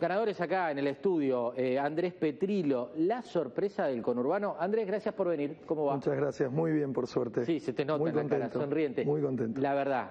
Ganadores acá en el estudio, eh, Andrés Petrilo, la sorpresa del conurbano. Andrés, gracias por venir. ¿Cómo va? Muchas gracias, muy bien, por suerte. Sí, se te nota muy en la cara sonriente. Muy contento. La verdad,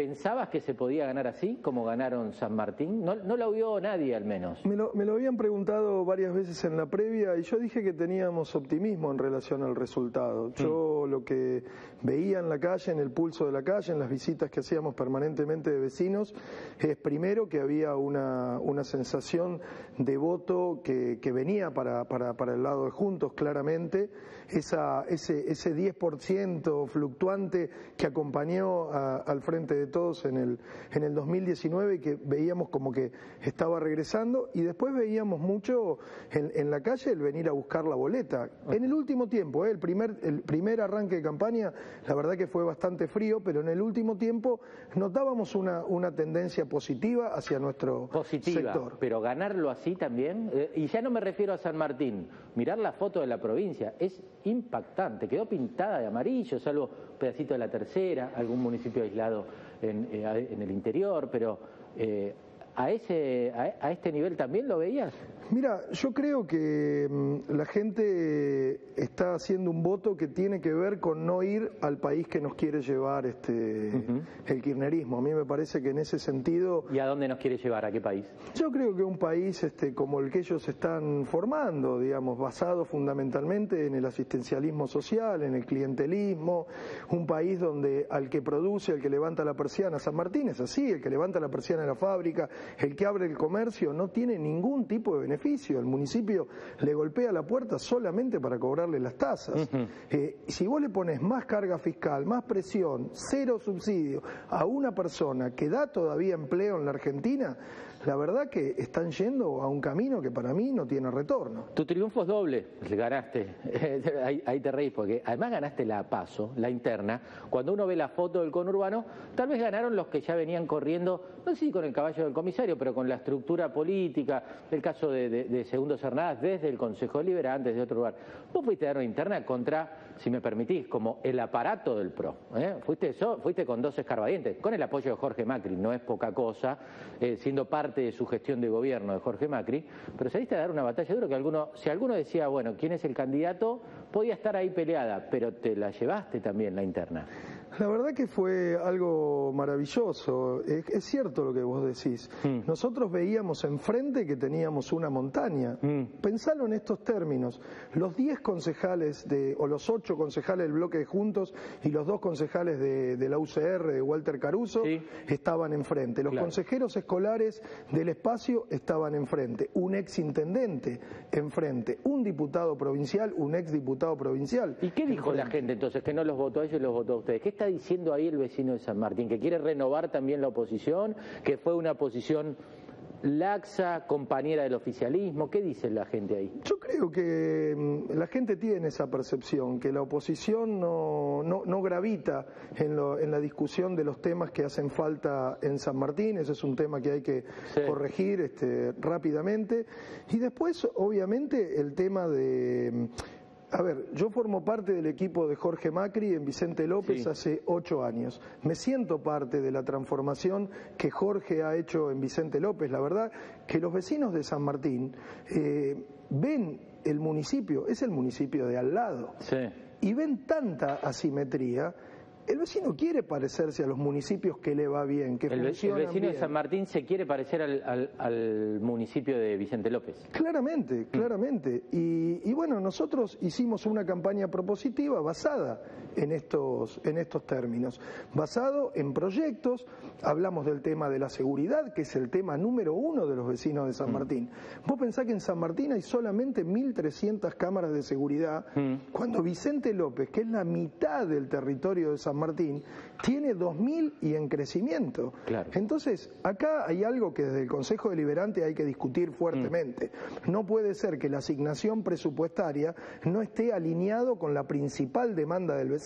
¿pensabas que se podía ganar así, como ganaron San Martín? No, no lo vio nadie, al menos. Me lo, me lo habían preguntado varias veces en la previa y yo dije que teníamos optimismo en relación al resultado. Yo lo que veía en la calle, en el pulso de la calle, en las visitas que hacíamos permanentemente de vecinos, es primero que había una, una sensación de voto que, que venía para, para, para el lado de Juntos, claramente, esa, ese, ese 10% fluctuante que acompañó a- al frente de todos en el, en el 2019 y que veíamos como que estaba regresando y después veíamos mucho en, en la calle el venir a buscar la boleta. En el último tiempo, ¿eh? el, primer, el primer arranque de campaña, la verdad que fue bastante frío, pero en el último tiempo notábamos una, una tendencia positiva hacia nuestro Positiva, sector. pero ganarlo así también. eh, y ya no me refiero a San Martín. Mirar la foto de la provincia es impactante. Quedó pintada de amarillo, salvo pedacito de la tercera, algún municipio aislado en, eh, en el interior, pero eh, a, ese, a, a este nivel también lo veías. Mira, yo creo que mm, la gente está haciendo un voto que tiene que ver con no ir al país que nos quiere llevar este el kirchnerismo. A mí me parece que en ese sentido ¿Y a dónde nos quiere llevar? ¿A qué país? yo creo que un país este, como el que ellos están formando, digamos, basado fundamentalmente en el asistencialismo social, en el clientelismo, un país donde al que produce, al que levanta la persiana, San Martín es así, el que levanta la persiana de la fábrica, el que abre el comercio, no tiene ningún tipo de beneficio. El municipio le golpea la puerta solamente para cobrarle las tasas. Eh, si vos le pones más carga fiscal, más presión, cero subsidio a una persona que da todavía empleo en la Argentina, la verdad que están yendo a un camino que para mí no tiene retorno. Tu triunfo es doble, ganaste, ahí, te reís, porque además ganaste la paso, la interna. Cuando uno ve la foto del conurbano, tal vez ganaron los que ya venían corriendo, no sé si con el caballo del comisario, pero con la estructura política, el caso de, de, de Segundo Cernadas desde el Consejo Deliberante, desde otro lugar. Vos fuiste a dar una interna contra, si me permitís, como el aparato del PRO. ¿eh? Fuiste, eso, fuiste con dos escarbadientes, con el apoyo de Jorge Macri, no es poca cosa, eh, siendo parte de su gestión de gobierno de Jorge Macri, pero saliste a dar una batalla duro que alguno, si alguno decía, bueno, ¿quién es el candidato? Podía estar ahí peleada, pero te la llevaste también la interna. La verdad que fue algo maravilloso. Es, es cierto lo que vos decís. Mm. Nosotros veíamos enfrente que teníamos una montaña. Mm. Pensalo en estos términos. Los 10 concejales de, o los 8 concejales del bloque de Juntos y los dos concejales de, de la UCR, de Walter Caruso, Sí. estaban enfrente. Los Claro. consejeros escolares del espacio estaban enfrente. Un ex intendente enfrente. Un diputado provincial, un ex diputado provincial. ¿Y qué dijo la gente entonces? Que no los votó a ellos y los votó a ustedes. ¿Qué está diciendo ahí el vecino de San Martín? ¿Que quiere renovar también la oposición? ¿Que fue una oposición laxa, compañera del oficialismo? ¿Qué dice la gente ahí? Yo creo que mm, la gente tiene esa percepción, que la oposición no, no, no gravita en, lo- en la discusión de los temas que hacen falta en San Martín, ese es un tema que hay que Sí. corregir este, rápidamente. Y después, obviamente, el tema de... A ver, yo formo parte del equipo de Jorge Macri en Vicente López Sí. hace ocho años. Me siento parte de la transformación que Jorge ha hecho en Vicente López. La verdad que los vecinos de San Martín eh, ven el municipio, es el municipio de al lado, Sí. y ven tanta asimetría. El vecino quiere parecerse a los municipios que le va bien, que El, el vecino de. San Martín se quiere parecer al, al- al municipio de Vicente López. Claramente, claramente. Y, y bueno, nosotros hicimos una campaña propositiva basada en estos, en estos términos, basado en proyectos, hablamos del tema de la seguridad, que es el tema número uno de los vecinos de Mm. San Martín. Vos pensás que en San Martín hay solamente 1.300 cámaras de seguridad, Mm. cuando Vicente López, que es la mitad del territorio de San Martín, tiene 2.000 y en crecimiento. Claro. Entonces, acá hay algo que desde el Consejo Deliberante hay que discutir fuertemente. No puede ser que la asignación presupuestaria no esté alineado con la principal demanda del vecino.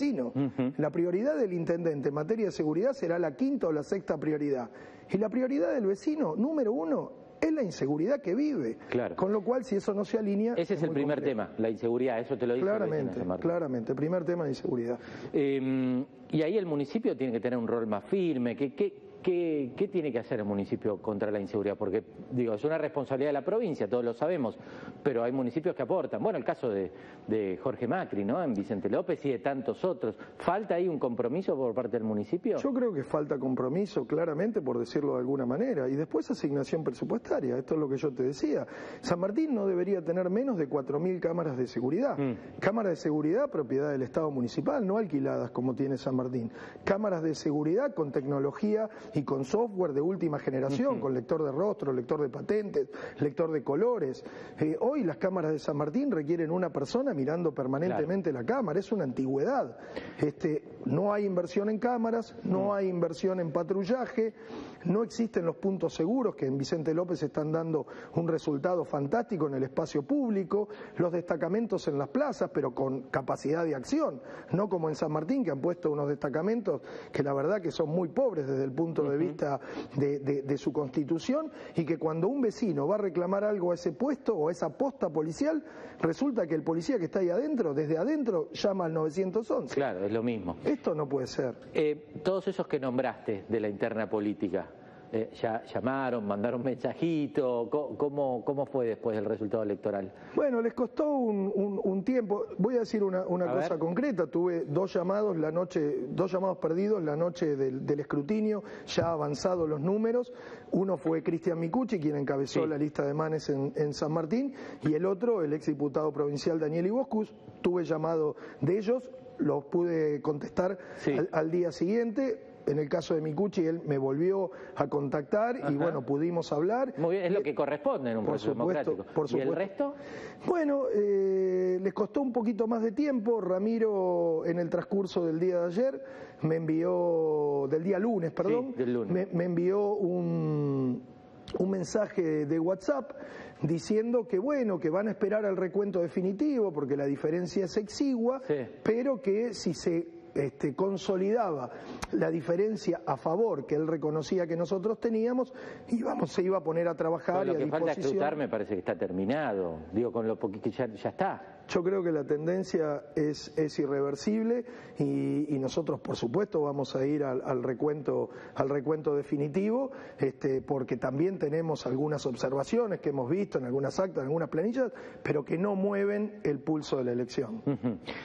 La prioridad del intendente en materia de seguridad será la quinta o la sexta prioridad. Y la prioridad del vecino, número uno, es la inseguridad que vive. Claro. Con lo cual, si eso no se alinea... Ese es el primer complejo. tema, la inseguridad, eso te lo dice vecino Claramente, claramente. Primer tema de inseguridad. Eh, y ahí el municipio tiene que tener un rol más firme. ¿Qué, qué, ¿qué, ¿qué, tiene que hacer el municipio contra la inseguridad? Porque, digo, es una responsabilidad de la provincia, todos lo sabemos, pero hay municipios que aportan. Bueno, el caso de, de Jorge Macri, ¿no? En Vicente López y de tantos otros. ¿Falta ahí un compromiso por parte del municipio? Yo creo que falta compromiso, claramente, por decirlo de alguna manera. Y después asignación presupuestaria. Esto es lo que yo te decía. San Martín no debería tener menos de 4.000 cámaras de seguridad. Mm. Cámaras de seguridad propiedad del Estado municipal, no alquiladas como tiene San Martín. Cámaras de seguridad con tecnología y con software de última generación, con lector de rostro, lector de patentes, lector de colores. Eh, hoy las cámaras de San Martín requieren una persona mirando permanentemente la cámara, es una antigüedad. Este, no hay inversión en cámaras, no mm. hay inversión en patrullaje, no existen los puntos seguros que en Vicente López están dando un resultado fantástico en el espacio público, los destacamentos en las plazas, pero con capacidad de acción, no como en San Martín, que han puesto unos destacamentos que la verdad que son muy pobres desde el punto de vista de, su constitución y que cuando un vecino va a reclamar algo a ese puesto o a esa posta policial, resulta que el policía que está ahí adentro, desde adentro, llama al 911. Claro, es lo mismo. Esto no puede ser. Eh, todos esos que nombraste de la interna política, eh, ya llamaron, mandaron mensajito, ¿cómo, ¿cómo fue después del resultado electoral? Bueno, les costó un, tiempo. Voy a decir una, cosa concreta. Tuve dos llamados la noche, dos llamados perdidos la noche del, escrutinio, ya avanzados los números. Uno fue Cristian Micucci, quien encabezó la lista de manes en, San Martín, y el otro, el exdiputado provincial Daniel Iboscus. Tuve llamado de ellos, los pude contestar al día siguiente en el caso de Micucci, él me volvió a contactar y bueno, pudimos hablar. Muy bien, es lo que corresponde en un proceso democrático. Por supuesto. ¿Y el resto? Bueno, eh, les costó un poquito más de tiempo. Ramiro, en el transcurso del día de ayer, me envió, del día lunes, perdón, Me, envió un, un mensaje de WhatsApp diciendo que bueno, que van a esperar al recuento definitivo porque la diferencia es exigua, pero que si se este, consolidaba la diferencia a favor que él reconocía que nosotros teníamos, íbamos, se iba a poner a trabajar. lo que falta escrutar me parece que está terminado, digo, con lo que ya, ya está. Yo creo que la tendencia es, es irreversible y, nosotros, por supuesto, vamos a ir al, recuento, al recuento definitivo, este, porque también tenemos algunas observaciones que hemos visto en algunas actas, en algunas planillas, pero que no mueven el pulso de la elección.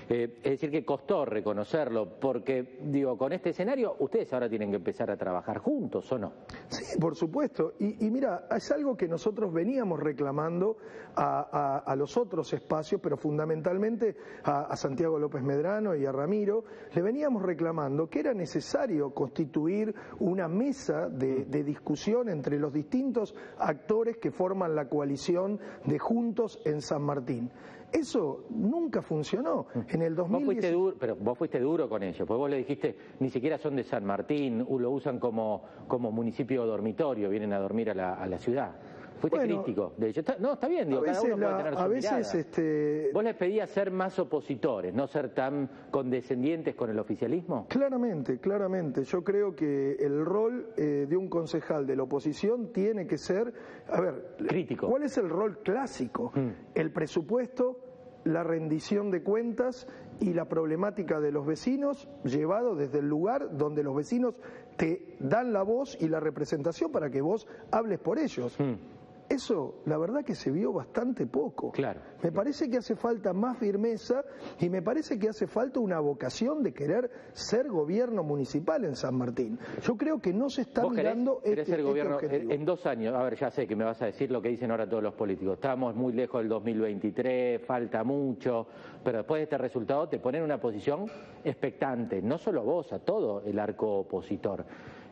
Eh, es decir, que costó reconocerlo, porque, digo, con este escenario, ustedes ahora tienen que empezar a trabajar juntos, ¿o no? Sí, por supuesto. Y, mira, es algo que nosotros veníamos reclamando a, a los otros espacios, pero fundamentalmente a, Santiago López Medrano y a Ramiro, le veníamos reclamando que era necesario constituir una mesa de, discusión entre los distintos actores que forman la coalición de Juntos en San Martín. Eso nunca funcionó. En el 2010... Vos fuiste duro, pero vos fuiste duro con ellos, porque vos le dijiste, ni siquiera son de San Martín, lo usan como, como municipio dormitorio, vienen a dormir a la, a la ciudad. Fuiste crítico. De hecho, no, está bien, digo, cada uno puede tener su a veces, este... ¿Vos les pedías ser más opositores, no ser tan condescendientes con el oficialismo? Claramente, claramente. Yo creo que el rol eh, de un concejal de la oposición tiene que ser, a ver, crítico. ¿Cuál es el rol clásico? Mm. El presupuesto, la rendición de cuentas y la problemática de los vecinos llevado desde el lugar donde los vecinos te dan la voz y la representación para que vos hables por ellos. Mm. Eso, la verdad que se vio bastante poco. Claro. Me parece que hace falta más firmeza y me parece que hace falta una vocación de querer ser gobierno municipal en San Martín. Yo creo que no se está mirando este, ser este gobierno en dos años. A ver, ya sé que me vas a decir lo que dicen ahora todos los políticos. Estamos muy lejos del 2023, falta mucho, pero después de este resultado te ponen en una posición expectante, no solo vos, a todo el arco opositor.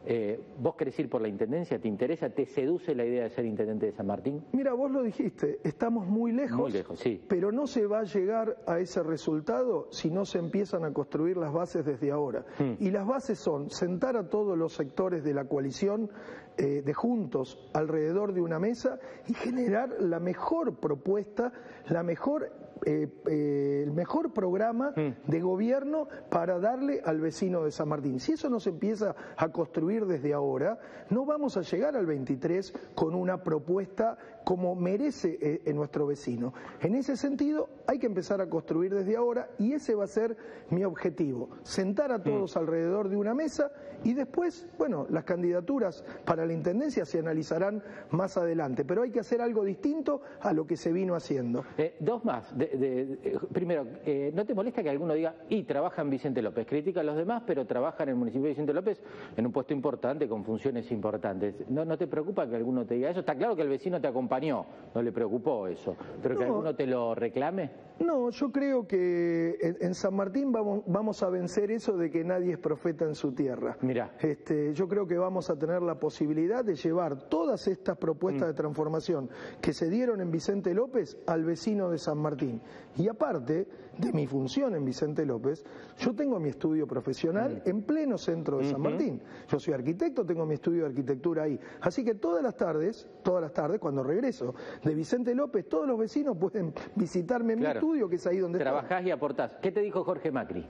Eh, ¿Vos querés ir por la intendencia? ¿Te interesa? ¿Te seduce la idea de ser intendente de San Martín? Mira, vos lo dijiste, estamos muy lejos, muy lejos sí. pero no se va a llegar a ese resultado si no se empiezan a construir las bases desde ahora. Hmm. Y las bases son sentar a todos los sectores de la coalición eh, de juntos alrededor de una mesa y generar la mejor propuesta, la mejor eh, eh, el mejor programa mm. de gobierno para darle al vecino de San Martín. Si eso no se empieza a construir desde ahora, no vamos a llegar al 23 con una propuesta como merece eh, en nuestro vecino. En ese sentido, hay que empezar a construir desde ahora y ese va a ser mi objetivo, sentar a todos mm. alrededor de una mesa y después, bueno, las candidaturas para la Intendencia se analizarán más adelante, pero hay que hacer algo distinto a lo que se vino haciendo. Dos más. De, primero, eh, ¿no te molesta que alguno diga, y trabaja en Vicente López? Critica a los demás, pero trabaja en el municipio de Vicente López en un puesto importante, con funciones importantes. ¿No, no te preocupa que alguno te diga eso? Está claro que el vecino te acompañó, no le preocupó eso, pero que alguno te lo reclame. No, yo creo que en, San Martín vamos, vamos, a vencer eso de que nadie es profeta en su tierra. Mira. Este, yo creo que vamos a tener la posibilidad de llevar todas estas propuestas mm. de transformación que se dieron en Vicente López al vecino de San Martín. Y aparte de mi función en Vicente López, yo tengo mi estudio profesional mm. en pleno centro de San Martín. Yo soy arquitecto, tengo mi estudio de arquitectura ahí. Así que todas las tardes, todas las tardes, cuando regreso de Vicente López, todos los vecinos pueden visitarme en mi estudio que es ahí donde Trabajás y aportás. ¿Qué te dijo Jorge Macri?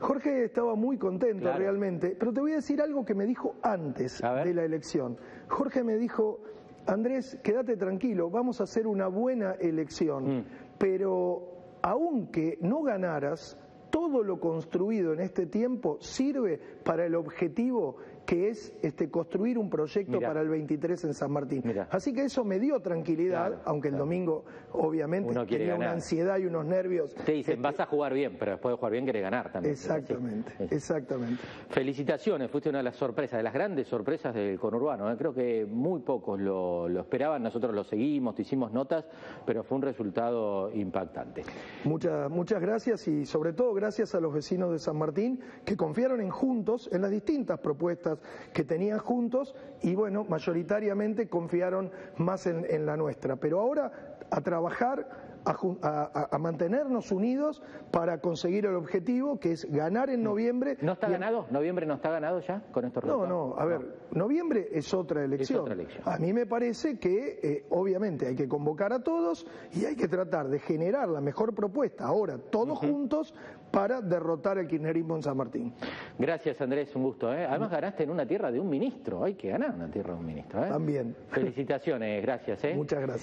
Jorge estaba muy contento realmente, pero te voy a decir algo que me dijo antes de la elección. Jorge me dijo, Andrés, quédate tranquilo, vamos a hacer una buena elección, mm. Pero aunque no ganaras, todo lo construido en este tiempo sirve para el objetivo que es este, construir un proyecto para el 23 en San Martín. Así que eso me dio tranquilidad, aunque el domingo obviamente tenía una ansiedad y unos nervios. Te dicen, este, vas a jugar bien, pero después de jugar bien querés ganar también. Exactamente, exactamente. Felicitaciones, fuiste una de las sorpresas, de las grandes sorpresas del conurbano. ¿eh? Creo que muy pocos lo, esperaban, nosotros lo seguimos, te hicimos notas, pero fue un resultado impactante. Muchas, muchas gracias y sobre todo gracias a los vecinos de San Martín que confiaron en Juntos en las distintas propuestas que tenían juntos y bueno, mayoritariamente confiaron más en, la nuestra. Pero ahora a trabajar a, mantenernos unidos para conseguir el objetivo que es ganar en noviembre. ¿No está ganado? ¿Noviembre no está ganado ya con estos resultados? No, no, a ver, noviembre es otra, elección. A mí me parece que eh, obviamente hay que convocar a todos y hay que tratar de generar la mejor propuesta ahora, todos juntos, para derrotar el kirchnerismo en San Martín. Gracias Andrés, un gusto. ¿eh? Además ganaste en una tierra de un ministro, hay que ganar una tierra de un ministro. ¿eh? También. Felicitaciones, gracias. ¿eh? Muchas gracias.